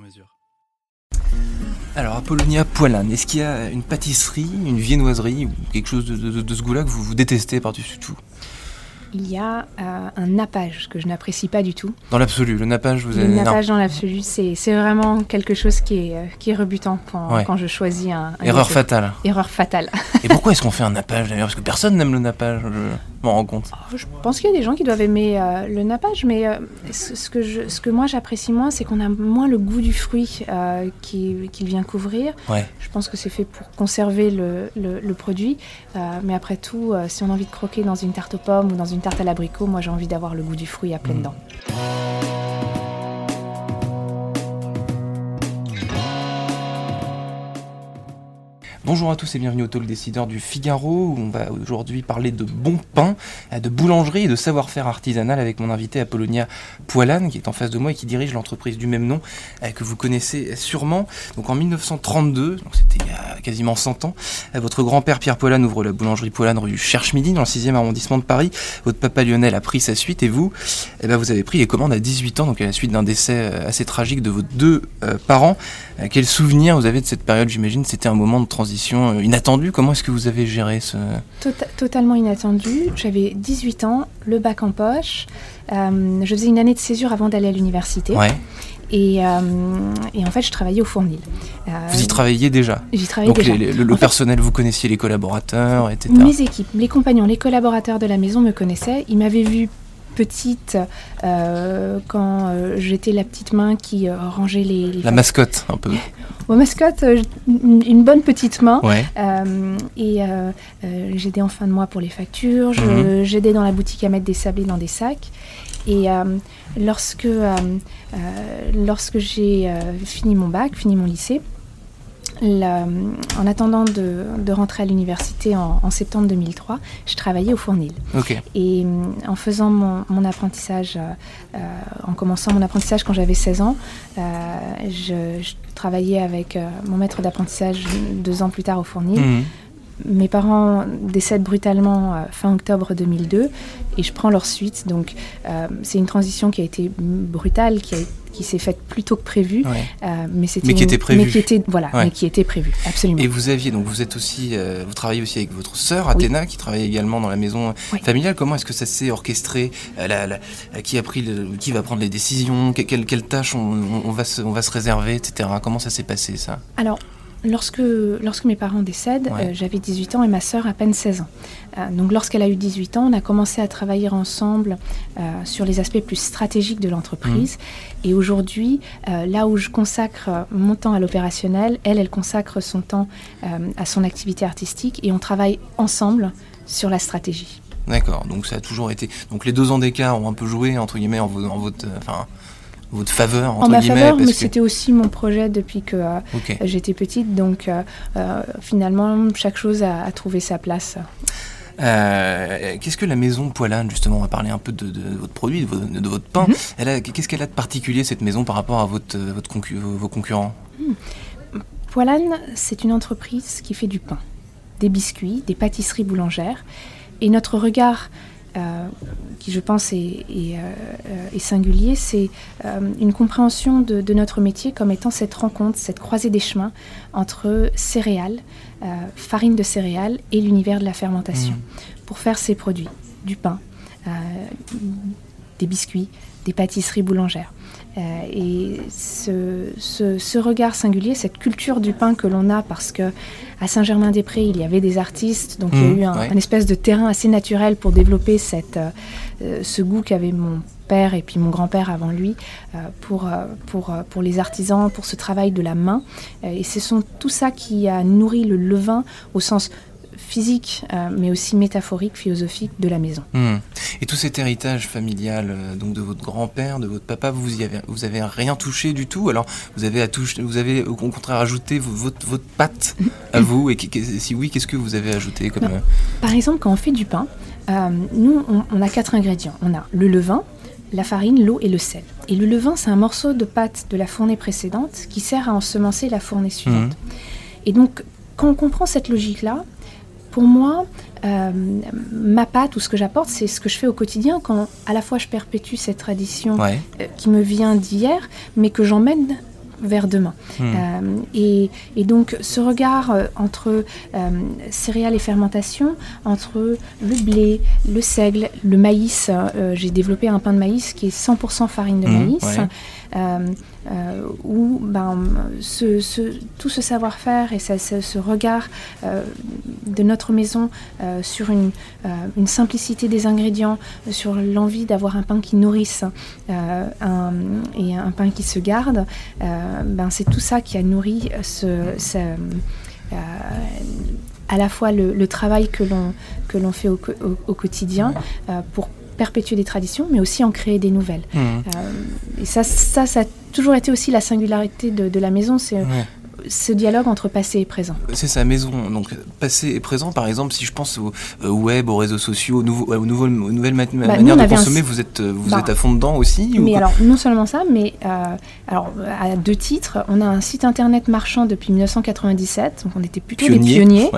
mesure. Alors, Apollonia Poilane, est-ce qu'il y a une pâtisserie, une viennoiserie ou quelque chose de, de- de ce goût-là que vous, vous détestez par-dessus tout? Il y a euh, un nappage que je n'apprécie pas du tout. Dans l'absolu, le nappage, vous Le avez... non. nappage dans l'absolu, c'est c'est vraiment quelque chose qui est, euh, qui est rebutant quand, Ouais. quand je choisis un, un Erreur gâteau. fatale. Erreur fatale. Et pourquoi est-ce qu'on fait un nappage d'ailleurs? Parce que personne n'aime le nappage, je m'en rends compte. Je pense qu'il y a des gens qui doivent aimer euh, le nappage, mais euh, ce, ce que je, ce que moi j'apprécie moins, c'est qu'on a moins le goût du fruit euh, qui- qu'il vient couvrir. Ouais. Je pense que c'est fait pour conserver le, le- le produit, mais après tout, si on a envie de croquer dans une tarte aux pommes ou dans une tarte à l'abricot, moi j'ai envie d'avoir le goût du fruit à pleines Mm. dents. Bonjour à tous et bienvenue au Talk Décideur du Figaro où on va aujourd'hui parler de bon pain, euh, de boulangerie et de savoir-faire artisanal avec mon invité Apollonia Poilane qui est en face de moi et qui dirige l'entreprise du même nom euh, que vous connaissez sûrement. Donc en 1932, donc c'était il y a quasiment 100 ans, euh, votre grand-père Pierre Poilane ouvre la boulangerie Poilane rue Cherche-Midi dans le 6e arrondissement de Paris. Votre papa Lionel a pris sa suite et vous, eh ben, vous avez pris les commandes à 18 ans donc à la suite d'un décès assez tragique de vos deux parents. Quel souvenir vous avez de cette période? J'imagine c'était un moment de transition euh, inattendu. Comment est-ce que vous avez géré ce... Tota- totalement inattendu. J'avais 18 ans, le bac en poche. Euh, je faisais une année de césure avant d'aller à l'université. Ouais. Et, euh, et en fait, je travaillais au Fournil. Euh, Vous y travailliez déjà J'y travaillais Donc déjà. les- les- le, le En fait, personnel, vous connaissiez les collaborateurs, etc. Mes équipes, les compagnons, les collaborateurs de la maison me connaissaient. Ils m'avaient vue petite euh, quand euh, j'étais la petite main qui euh, rangeait les... les La mascotte, un peu. Bon, mascotte, une, une bonne petite main. Ouais. Et j'aidais en fin de mois pour les factures, Mhm. j'aidais dans la boutique à mettre des sablés dans des sacs. Et lorsque, lorsque j'ai fini mon bac, fini mon lycée, la- en attendant de, de rentrer à l'université en, en septembre 2003, je travaillais au Fournil. Et en faisant mon, mon apprentissage, euh, en commençant mon apprentissage quand j'avais 16 ans, euh, je, je travaillais avec euh, mon maître d'apprentissage deux ans plus tard au Fournil. Mhm. Mes parents décèdent brutalement euh, fin octobre 2002 et je prends leur suite. Donc euh, c'est une transition qui a été brutale, qui, s'est faite plus tôt que prévu, Ouais. euh, mais c'était Mais qui une- était prévue. Mais qui était voilà, Ouais. mais qui était prévu, absolument. Et vous aviez donc vous êtes aussi vous travaillez aussi avec votre sœur Athéna qui travaille également dans la maison Oui. familiale. Comment est-ce que ça s'est orchestré la- la- Qui a pris le- qui va prendre les décisions Que- Quelles tâches on, on- on va se, on va se réserver, etc. Comment ça s'est passé ça? Alors, lorsque, lorsque mes parents décèdent, Ouais. euh, j'avais 18 ans et ma sœur à peine 16 ans. Euh, donc lorsqu'elle a eu 18 ans, on a commencé à travailler ensemble euh, sur les aspects plus stratégiques de l'entreprise. Et aujourd'hui, là où je consacre mon temps à l'opérationnel, elle, elle consacre son temps à son activité artistique et on travaille ensemble sur la stratégie. D'accord. Donc ça a toujours été. Donc les deux ans d'écart ont un peu joué entre guillemets en, en votre enfin votre faveur entre en ma faveur, mais que c'était aussi mon projet depuis que euh, j'étais petite. Donc euh, euh, finalement, chaque chose a, a trouvé sa place. Euh, qu'est-ce que la maison Poilane, justement, on va parler un peu de, de votre produit, de, vo- de votre pain. Mhm. Elle a- Qu'est-ce qu'elle a de particulier, cette maison, par rapport à votre, votre concu- vos vos concurrents Poilane, c'est une entreprise qui fait du pain, des biscuits, des pâtisseries boulangères. Et notre regard, euh, qui je pense est, est, euh, est singulier, c'est euh, une compréhension de, de notre métier comme étant cette rencontre, cette croisée des chemins entre céréales, euh, farine de céréales et l'univers de la fermentation, pour faire ces produits, du pain, des biscuits, des pâtisseries boulangères. Euh, et ce, ce- ce regard singulier, cette culture du pain que l'on a, parce que à Saint-Germain-des-Prés, il y avait des artistes, donc il y a Mhm, eu un, ouais. un espèce de terrain assez naturel pour développer cette, euh, ce goût qu'avait mon père et puis mon grand-père avant lui euh, pour, pour, pour les artisans, pour ce travail de la main. Et ce sont tout ça qui a nourri le levain au sens physique, mais aussi métaphorique, philosophique de la maison. Hmm. Et tout cet héritage familial, donc de votre grand-père, de votre papa, vous y avez, vous avez rien touché du tout? Alors, vous avez à toucher, vous avez au contraire ajouté votre, votre patte à vous? Et si oui, qu'est-ce que vous avez ajouté comme Par exemple, quand on fait du pain, nous, on, a quatre ingrédients. On a le levain, la farine, l'eau et le sel. Et le levain, c'est un morceau de pâte de la fournée précédente qui sert à ensemencer la fournée suivante. Mhm. Et donc, quand on comprend cette logique-là, pour moi, euh, ma pâte ou ce que j'apporte, c'est ce que je fais au quotidien quand à la fois je perpétue cette tradition euh, qui me vient d'hier, mais que j'emmène vers demain. Hmm. Euh, et, donc ce regard euh, entre euh, céréales et fermentation, entre le blé, le seigle, le maïs, j'ai développé un pain de maïs qui est 100% farine de hmm, maïs. Où ben, tout ce savoir-faire et ce, regard euh, de notre maison euh, sur une, simplicité des ingrédients, sur l'envie d'avoir un pain qui nourrisse et un pain qui se garde, ben, c'est tout ça qui a nourri à la fois le, travail que l'on fait au, quotidien pour perpétuer des traditions, mais aussi en créer des nouvelles. Mmh. et ça, ça, ça toujours été aussi la singularité de, la maison, c'est ce dialogue entre passé et présent. C'est sa maison, donc passé et présent. Par exemple, si je pense au web, aux réseaux sociaux, aux, nouveaux, aux, nouvelles bah, manières de consommer, vous êtes vous bah, êtes à fond dedans aussi. Mais alors non seulement ça, mais euh, alors à deux titres, on a un site internet marchand depuis 1997, donc on était plutôt des pionniers.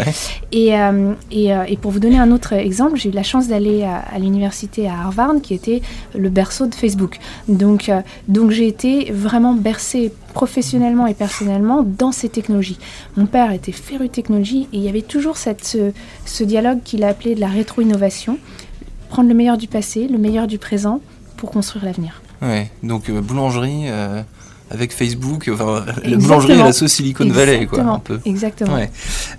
Et, euh, et, euh, et, pour vous donner un autre exemple, j'ai eu la chance d'aller à, l'université à Harvard, qui était le berceau de Facebook. Donc donc j'ai été vraiment bercé professionnellement et personnellement dans ces technologies. Mon père était féru de technologie et il y avait toujours cette, ce, dialogue qu'il a appelé de la rétro-innovation, prendre le meilleur du passé, le meilleur du présent pour construire l'avenir. Ouais, donc euh, boulangerie, euh, avec Facebook, enfin, la boulangerie et la sauce Silicon Valley, quoi, un peu. Exactement.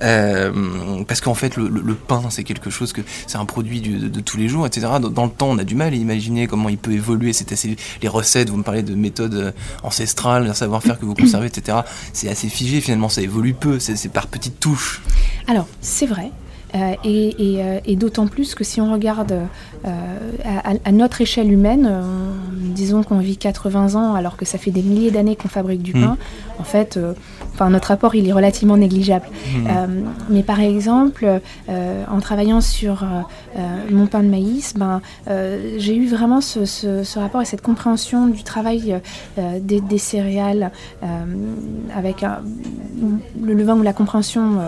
Euh, parce qu'en fait, le, pain, c'est quelque chose que c'est un produit de, tous les jours, etc. Dans, le temps, on a du mal à imaginer comment il peut évoluer. C'est assez les recettes. Vous me parlez de méthodes euh, ancestrales, un savoir-faire que vous conservez, etc. C'est assez figé finalement. Ça évolue peu. C'est par petites touches. Alors, c'est vrai. Euh, euh, et, d'autant plus que si on regarde euh, à, notre échelle humaine, disons qu'on vit 80 ans alors que ça fait des milliers d'années qu'on fabrique du hmm. pain, en fait, enfin, notre apport il est relativement négligeable. Hmm. mais par exemple, en travaillant sur mon pain de maïs, ben, j'ai eu vraiment ce, rapport et cette compréhension du travail des, céréales avec le levain ou la compréhension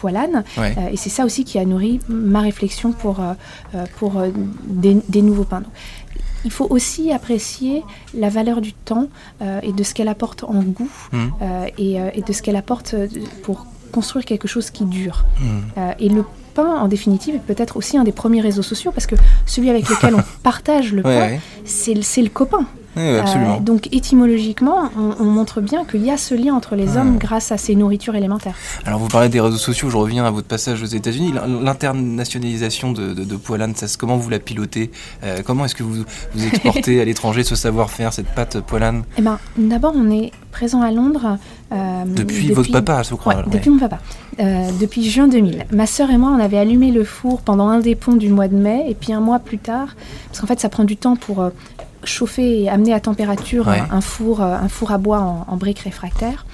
poilane. Euh, et c'est ça aussi qui a nourri ma réflexion pour, euh, euh, pour des, nouveaux pains. il faut aussi apprécier la valeur du temps et de ce qu'elle apporte en goût mmh. et, de ce qu'elle apporte pour construire quelque chose qui dure. Mmh. et le pain, en définitive, est peut-être aussi un des premiers réseaux sociaux parce que celui avec lequel on partage le pain, c'est le copain. Euh, donc étymologiquement, on, montre bien qu'il y a ce lien entre les hommes grâce à ces nourritures élémentaires. Alors vous parlez des réseaux sociaux, je reviens à votre passage aux États-Unis. L'internationalisation de, de, Poilane, ça, comment vous la pilotez? Euh, Comment est-ce que vous, vous exportez à l'étranger ce savoir-faire, cette pâte Poilane Eh ben, d'abord, on est présent à Londres. Euh, depuis, votre papa, je crois. depuis mon papa. depuis juin 2000. Ma sœur et moi, on avait allumé le four pendant un des ponts du mois de mai, et puis un mois plus tard, parce qu'en fait, ça prend du temps pour chauffer et amener à température un, four, un four à bois en, briques réfractaires.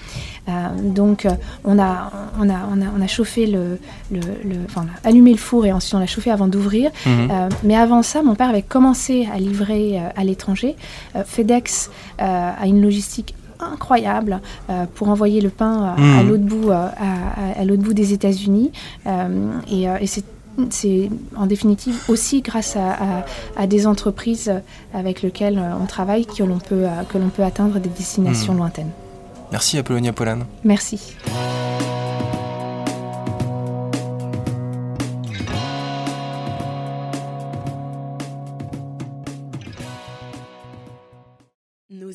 Euh, donc euh, on, a, on, a, on, a, chauffé le, le, enfin, allumé le four et ensuite on l'a chauffé avant d'ouvrir. Mhm. Euh, mais avant ça, mon père avait commencé à livrer à l'étranger. FedEx a une logistique incroyable pour envoyer le pain à mhm. l'autre bout, à, l'autre bout des États-Unis. et, et c'est c'est en définitive aussi grâce à, des entreprises avec lesquelles euh, on travaille que l'on peut, euh, que l'on peut atteindre des destinations hmm. lointaines. Merci Apollonia Polane. Merci.